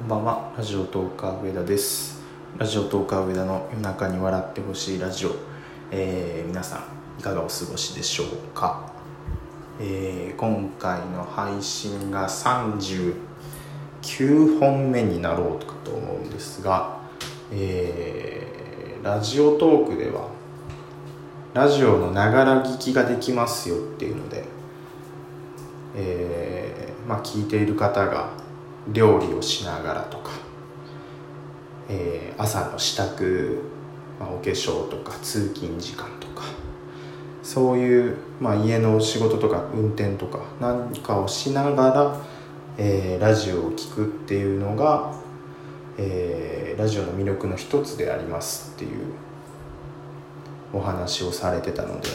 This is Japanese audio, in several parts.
こんばんは。ラジオトーカー上田です。ラジオトーカー上田の夜中に笑ってほしいラジオ、えー、皆さんいかがお過ごしでしょうか、えー、今回の配信が39本目になろうかと思うんですが、えー、ラジオトークではラジオのながら聞きができますよっていうので、え、まあ聞いている方が料理をしながらとか、えー、朝の支度、まあ、お化粧とか通勤時間とかそういう、まあ、家の仕事とか運転とか何かをしながら、えー、ラジオを聴くっていうのが、えー、ラジオの魅力の一つでありますっていうお話をされてたので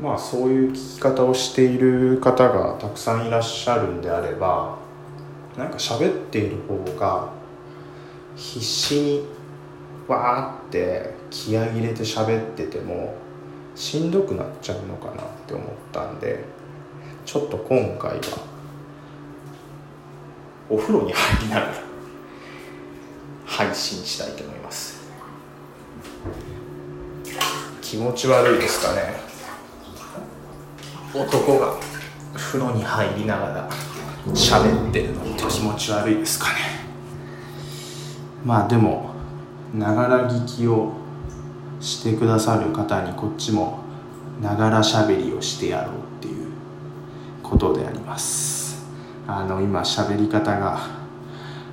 まあそういう聞き方をしている方がたくさんいらっしゃるんであればなんか喋っている方が必死にわーって気合い入れて喋っててもしんどくなっちゃうのかなって思ったんでちょっと今回はお風呂に入りながら配信したいと思います。気持ち悪いですかね。男が風呂に入りながら。喋ってるの。って気持ち悪いですかね。まあでもながら聞きをしてくださる方にこっちもながら喋りをしてやろうっていうことであります。あの今喋り方が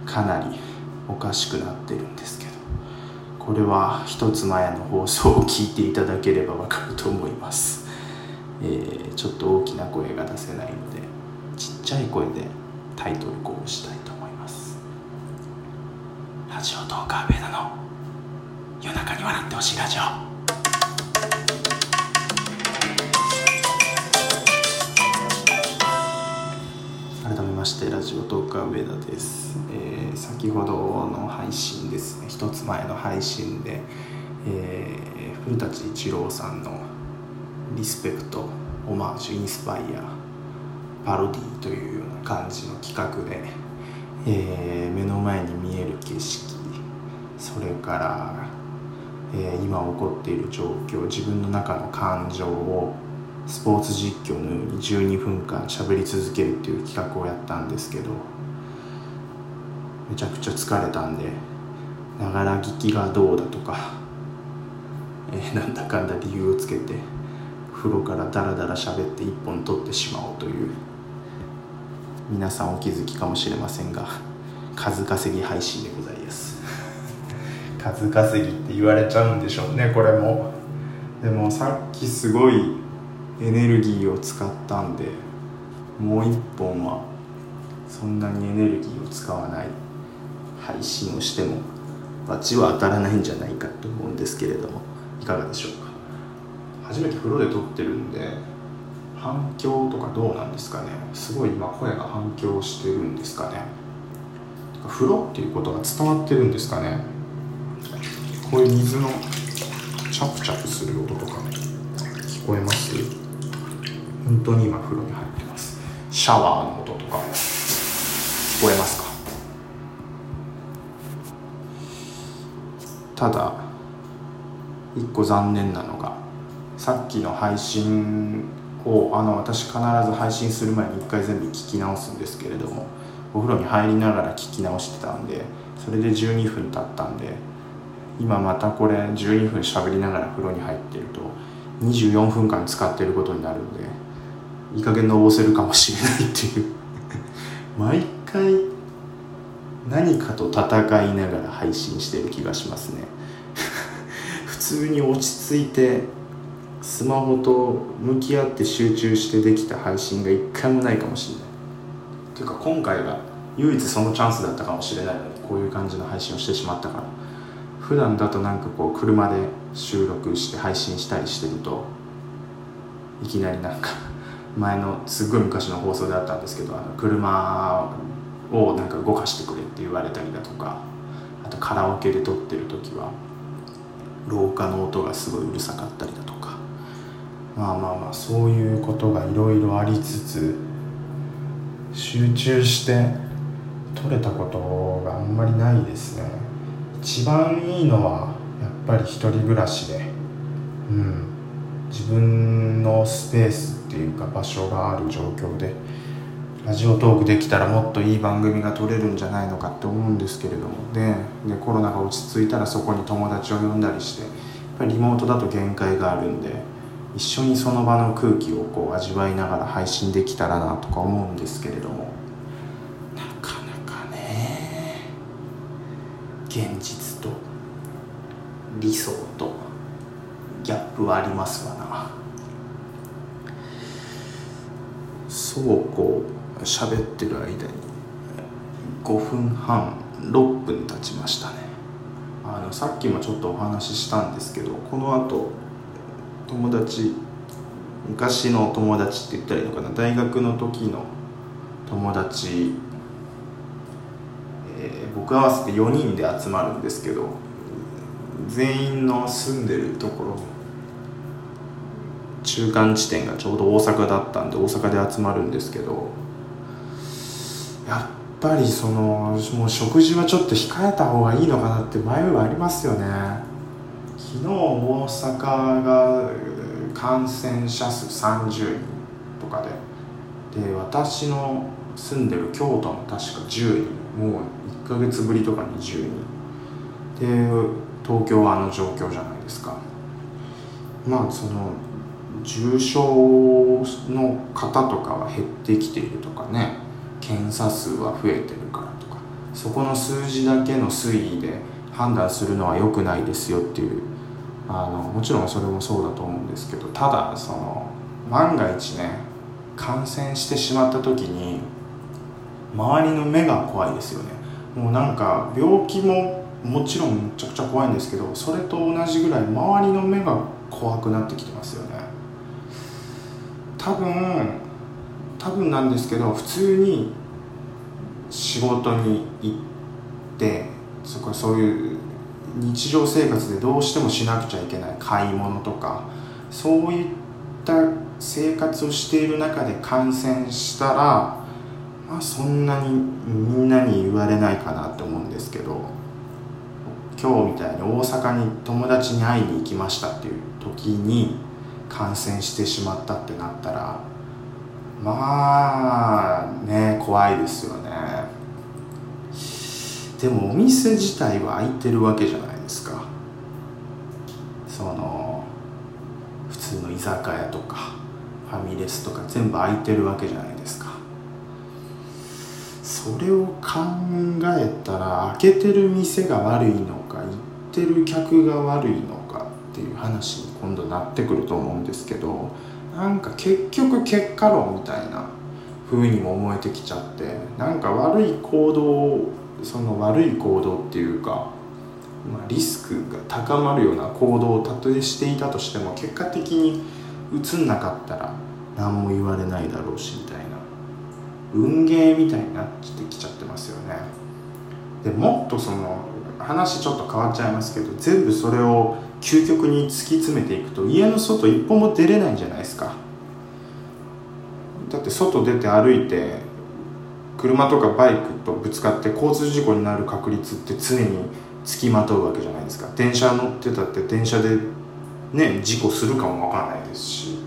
かなりおかしくなってるんですけどこれは一つ前の放送を聞いていただければわかると思います、えー、ちょっと大きな声が出せないので。ちっちゃい声でタイトルコールしたいと思います。ラジオトーカーベダの夜中に笑ってほしいラジオ。改めましてラジオトーカー上田です、えー、先ほどの配信ですね。一つ前の配信で、えー、古舘一郎さんのリスペクトオマージュインスパイアパロディというような感じの企画で、えー、目の前に見える景色それから、えー、今起こっている状況自分の中の感情をスポーツ実況のように12分間喋り続けるっていう企画をやったんですけどめちゃくちゃ疲れたんでながら聞きがどうだとか、えー、なんだかんだ理由をつけて風呂からダラダラ喋って1本取ってしまおうという皆さんお気づきかもしれませんが数稼ぎ配信でございます。数稼ぎって言われちゃうんでしょうねこれも。でもさっきすごいエネルギーを使ったんでもう一本はそんなにエネルギーを使わない配信をしてもバチは当たらないんじゃないかと思うんですけれどもいかがでしょうか？初めて風呂で撮ってるんで反響とかどうなんですかね？すごい今声が反響してるんですかね？風呂っていうことが伝わってるんですかね？こういう水のチャプチャプする音とか聞こえます？本当に今風呂に入ってます。シャワーの音とか聞こえますか？ただ一個残念なのがさっきの配信をあの私必ず配信する前に1回全部聞き直すんですけれどもお風呂に入りながら聞き直してたんでそれで12分経ったんで今またこれ12分喋りながら風呂に入ってると24分間使ってることになるんでいい加減のぼせるかもしれないっていう。毎回何かと戦いながら配信してる気がしますね。普通に落ち着いてスマホと向き合って集中してできた配信が一回もないかもしれない。というか今回が唯一そのチャンスだったかもしれないのでこういう感じの配信をしてしまったから。普段だとなんかこう車で収録して配信したりしてるといきなりなんか前のすっごい昔の放送であったんですけどあの車をなんか動かしてくれって言われたりだとかあとカラオケで撮ってる時は廊下の音がすごいうるさかったりだまあまあまあそういうことがいろいろありつつ集中して取れたことがあんまりないですね。一番いいのはやっぱり一人暮らしでうん。自分のスペースっていうか場所がある状況でラジオトークできたらもっといい番組が撮れるんじゃないのかって思うんですけれども。ででコロナが落ち着いたらそこに友達を呼んだりしてやっぱりリモートだと限界があるんで。一緒にその場の空気をこう味わいながら配信できたらなとか思うんですけれども。なかなかね現実と理想とギャップはありますわな。そうこう喋ってる間に5分半6分経ちましたね。あのさっきもちょっとお話ししたんですけどこのあと友達昔の友達って言ったらいいのかな？大学の時の友達、えー、僕合わせて4人で集まるんですけど全員の住んでるところ中間地点がちょうど大阪だったんで大阪で集まるんですけどやっぱりそのもう食事はちょっと控えた方がいいのかなって迷いはありますよね。昨日大阪が感染者数30人とかでで私の住んでる京都も確か10人もう1ヶ月ぶりとかに10人で東京はあの状況じゃないですかまあその重症の方とかは減ってきているとかね検査数は増えてるからとかそこの数字だけの推移で判断するのは良くないですよっていうあのもちろんそれもそうだと思うんですけどただその万が一ね感染してしまった時に周りの目が怖いですよね。もうなんか病気ももちろんめちゃくちゃ怖いんですけどそれと同じぐらい周りの目が怖くなってきてますよね。多分多分なんですけど普通に仕事に行ってそこそういう日常生活でどうしてもしなくちゃいけない買い物とかそういった生活をしている中で感染したら、まあ、そんなにみんなに言われないかなって思うんですけど今日みたいに大阪に友達に会いに行きましたっていう時に感染してしまったってなったらまあね怖いですよね。でもお店自体は開いてるわけじゃないですか。その普通の居酒屋とかファミレスとか全部開いてるわけじゃないですか。それを考えたら開けてる店が悪いのか行ってる客が悪いのかっていう話に今度なってくると思うんですけどなんか結局結果論みたいな風にも思えてきちゃってなんか悪い行動をその悪い行動っていうか、まあ、リスクが高まるような行動をたとえしていたとしても結果的に映んなかったら何も言われないだろうしみたいな。運ゲーみたいになってきちゃってますよね。でもっとその話ちょっと変わっちゃいますけど全部それを究極に突き詰めていくと家の外一歩も出れないんじゃないですか。だって外出て歩いて車とかバイクとぶつかって交通事故になる確率って常につきまとうわけじゃないですか。電車乗ってたって電車でね事故するかも分かんないですし、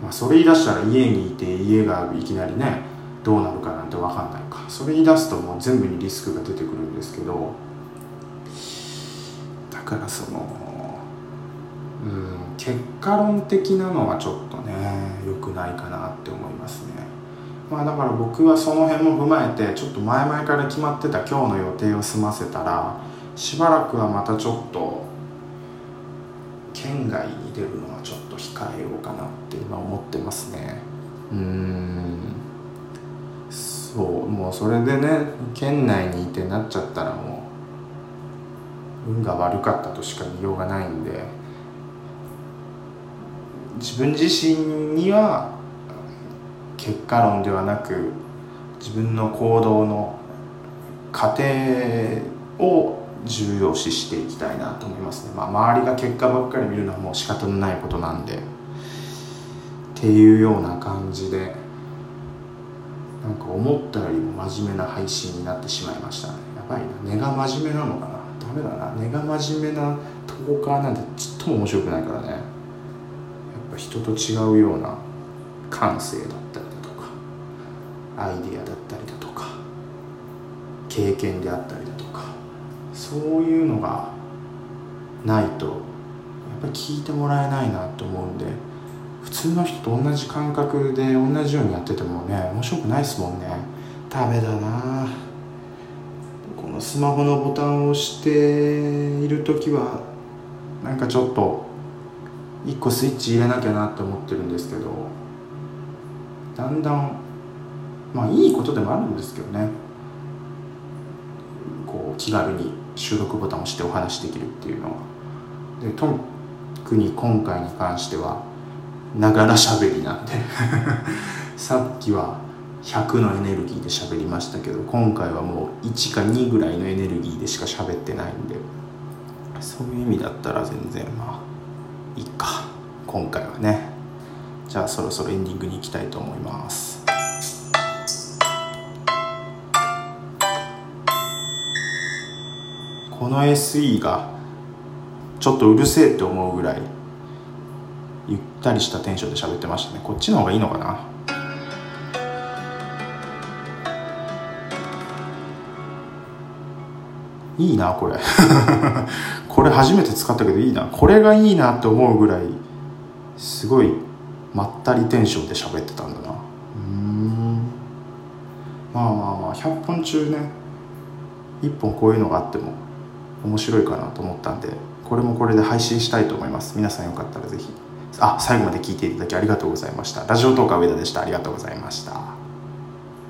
まあ、それ言い出したら家にいて家がいきなりねどうなるかなんて分かんないか。それ言い出すともう全部にリスクが出てくるんですけど。だからそのうん結果論的なのはちょっとね良くないかなって思いますね。まあだから僕はその辺も踏まえてちょっと前々から決まってた今日の予定を済ませたらしばらくはまたちょっと県外に出るのはちょっと控えようかなって今思ってますね。うん。そう。もうそれでね県内にいてなっちゃったらもう運が悪かったとしか言いようがないんで自分自身には結果論ではなく自分の行動の過程を重要視していきたいなと思いますね、まあ、周りが結果ばっかり見るのはもう仕方のないことなんで。っていうような感じでなんか思ったよりも真面目な配信になってしまいましたね。やばいな。根が真面目なのかな。ダメだな。根が真面目なトーカーなんてちっとも面白くないからね。やっぱ人と違うような感性だ。ったアイディアだったりだとか経験であったりだとかそういうのがないとやっぱり聞いてもらえないなと思うんで普通の人と同じ感覚で同じようにやっててもね面白くないですもんね。ダメだな。このスマホのボタンを押している時はなんかちょっと一個スイッチ入れなきゃなって思ってるんですけどだんだんまあいいことでもあるんですけどね。こう気軽に収録ボタンを押してお話しできるっていうのは。で特に今回に関してはながらしゃべりなんで。さっきは100のエネルギーで喋りましたけど今回はもう1か2ぐらいのエネルギーでしか喋ってないんで。そういう意味だったら全然まあいいか。今回はね。じゃあそろそろエンディングに行きたいと思います。この SE がちょっとうるせえって思うぐらいゆったりしたテンションで喋ってましたね。こっちの方がいいのかな？いいなこれ。これ初めて使ったけどいいな。これがいいなって思うぐらいすごいまったりテンションで喋ってたんだな。うん。まあまあまあ100本中ね1本こういうのがあっても面白いかなと思ったんでこれもこれで配信したいと思います。皆さんよかったら是非あ最後まで聞いていただきありがとうございました。ラジオトーク上田でした。ありがとうございました。